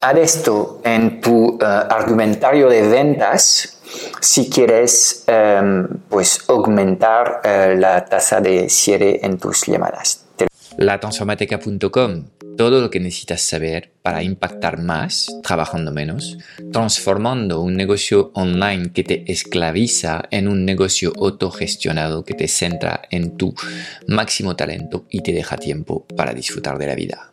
Esto en tu eh, argumentario de ventas si quieres em, pues aumentar eh, la tasa de cierre en tus llamadas. Latransformateca.com todo lo que necesitas saber para impactar más trabajando menos, transformando un negocio online que te esclaviza en un negocio autogestionado que te centra en tu máximo talento y te deja tiempo para disfrutar de la vida.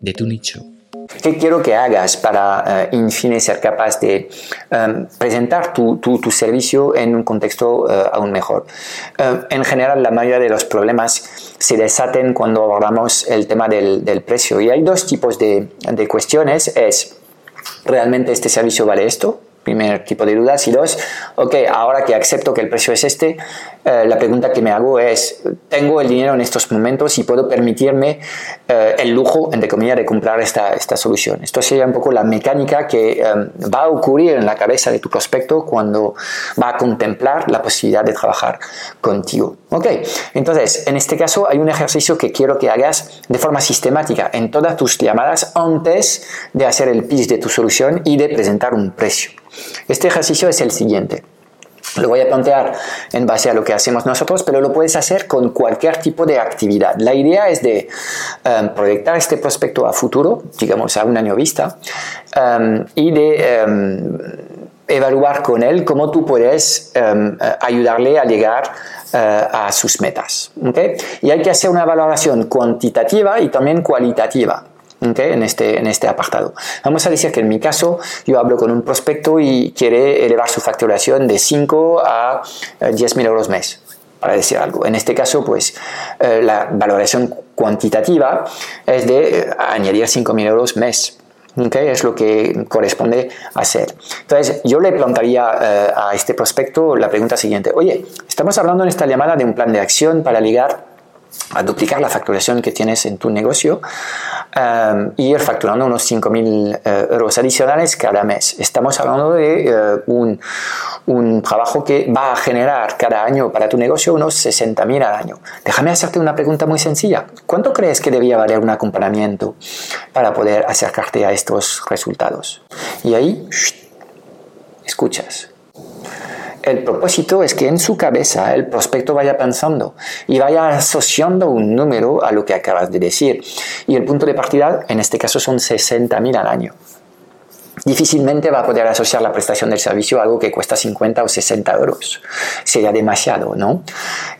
de tu nicho. ¿Qué quiero que hagas para, uh, fin, ser capaz de em, presentar tu, tu, tu, servicio en un contexto eh, aún mejor? Eh, en general, la mayoría de los problemas se desaten cuando abordamos el tema del, del precio. Y hay dos tipos de, de cuestiones. Es, ¿realmente este servicio vale esto? Primer tipo de dudas. Y dos, ok, ahora que acepto que el precio es este, eh, la pregunta que me hago es, ¿tengo el dinero en estos momentos y puedo permitirme eh, el lujo, entre comillas, de comprar esta, esta solución? Esto sería un poco la mecánica que em, va a ocurrir en la cabeza de tu prospecto cuando va a contemplar la posibilidad de trabajar contigo. Ok, entonces, en este caso hay un ejercicio que quiero que hagas de forma sistemática en todas tus llamadas antes de hacer el pitch de tu solución y de presentar un precio. Este ejercicio es el siguiente. Lo voy a plantear en base a lo que hacemos nosotros, pero lo puedes hacer con cualquier tipo de actividad. La idea es de um, proyectar este prospecto a futuro, digamos a un año vista, um, y de um, evaluar con él cómo tú puedes ayudarle a llegar uh, a sus metas. Y hay que hacer una valoración cuantitativa y también cualitativa en, este, en este apartado. Vamos a decir que en mi caso yo hablo con un prospecto y quiere elevar su facturación de 5 a 10 eh, mil euros mes, para decir algo. En este caso, pues eh, la valoración cuantitativa es de eh, añadir 5 mil euros mes. Okay, es lo que corresponde hacer. Entonces, yo le plantearía a este prospecto la pregunta siguiente. Oye, estamos hablando en esta llamada de un plan de acción para ligar a duplicar la facturación que tienes en tu negocio um, ir facturando unos 5.000 uh, euros adicionales cada mes. Estamos hablando de uh, un, un, trabajo que va a generar cada año para tu negocio unos 60.000 al año. Déjame hacerte una pregunta muy sencilla. ¿Cuánto crees que debía valer un acompañamiento para poder acercarte a estos resultados? Y ahí, escuchas el propósito es que en su cabeza el prospecto vaya pensando y vaya asociando un número a lo que acabas de decir. Y el punto de partida, en este caso, son 60.000 al año difícilmente va a poder asociar la prestación del servicio a algo que cuesta 50 o 60 euros. Sería demasiado, ¿no?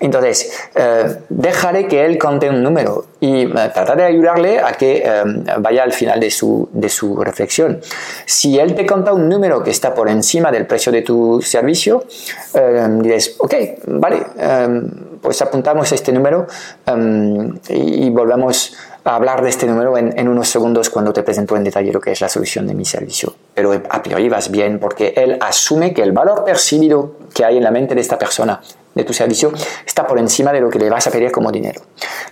Entonces, eh, dejaré que él conte un número y eh, tratar de ayudarle a que eh, vaya al final de su, de su reflexión. Si él te cuenta un número que está por encima del precio de tu servicio, dices, ok, vale, pues apuntamos este número y volvemos hablar de este número en, unos segundos cuando te presento en detalle lo que es la solución de mi servicio. Pero a priori vas bien porque él asume que el valor percibido que hay en la mente de esta persona de tu servicio está por encima de lo que le vas a pedir como dinero.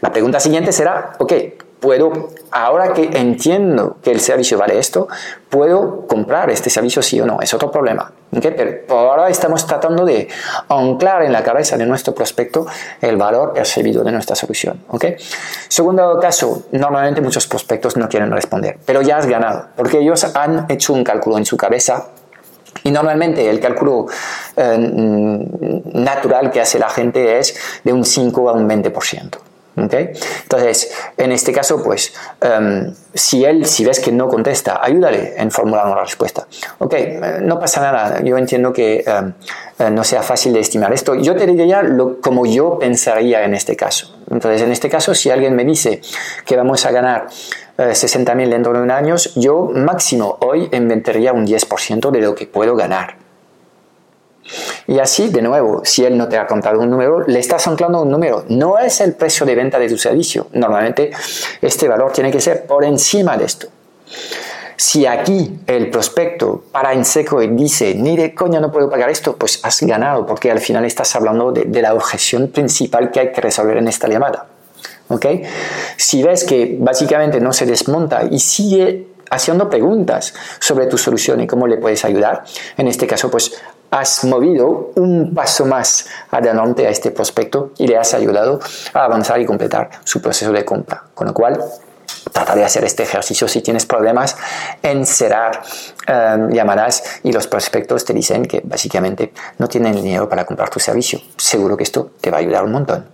La pregunta siguiente será, ok, puedo, ahora que entiendo que el servicio vale esto, puedo comprar este servicio sí o no, es otro problema. Pero ahora estamos tratando de anclar en la cabeza de nuestro prospecto el valor percibido de nuestra solución. ¿okay? Segundo caso, normalmente muchos prospectos no quieren responder, pero ya has ganado, porque ellos han hecho un cálculo en su cabeza y normalmente el cálculo eh, natural que hace la gente es de un 5 a un 20%. Entonces, en este caso, pues, em, si él, si ves que no contesta, ayúdale en formular una respuesta. Ok, eh, no pasa nada, yo entiendo que em, eh, no sea fácil de estimar esto. Yo te diría lo, como yo pensaría en este caso. Entonces, en este caso, si alguien me dice que vamos a ganar 60.000 eh, dentro de un año, yo máximo hoy inventaría un 10% de lo que puedo ganar. Y así, de nuevo, si él no te ha contado un número, le estás anclando un número. No es el precio de venta de tu servicio. Normalmente este valor tiene que ser por encima de esto. Si aquí el prospecto para en seco y dice, ni de coña no puedo pagar esto, pues has ganado, porque al final estás hablando de, de la objeción principal que hay que resolver en esta llamada. ¿ok? Si ves que básicamente no se desmonta y sigue haciendo preguntas sobre tu solución y cómo le puedes ayudar, en este caso, pues has movido un paso más adelante a este prospecto y le has ayudado a avanzar y completar su proceso de compra. Con lo cual, trata de hacer este ejercicio si tienes problemas en cerrar em, llamadas y los prospectos te dicen que básicamente no tienen dinero para comprar tu servicio. Seguro que esto te va a ayudar un montón.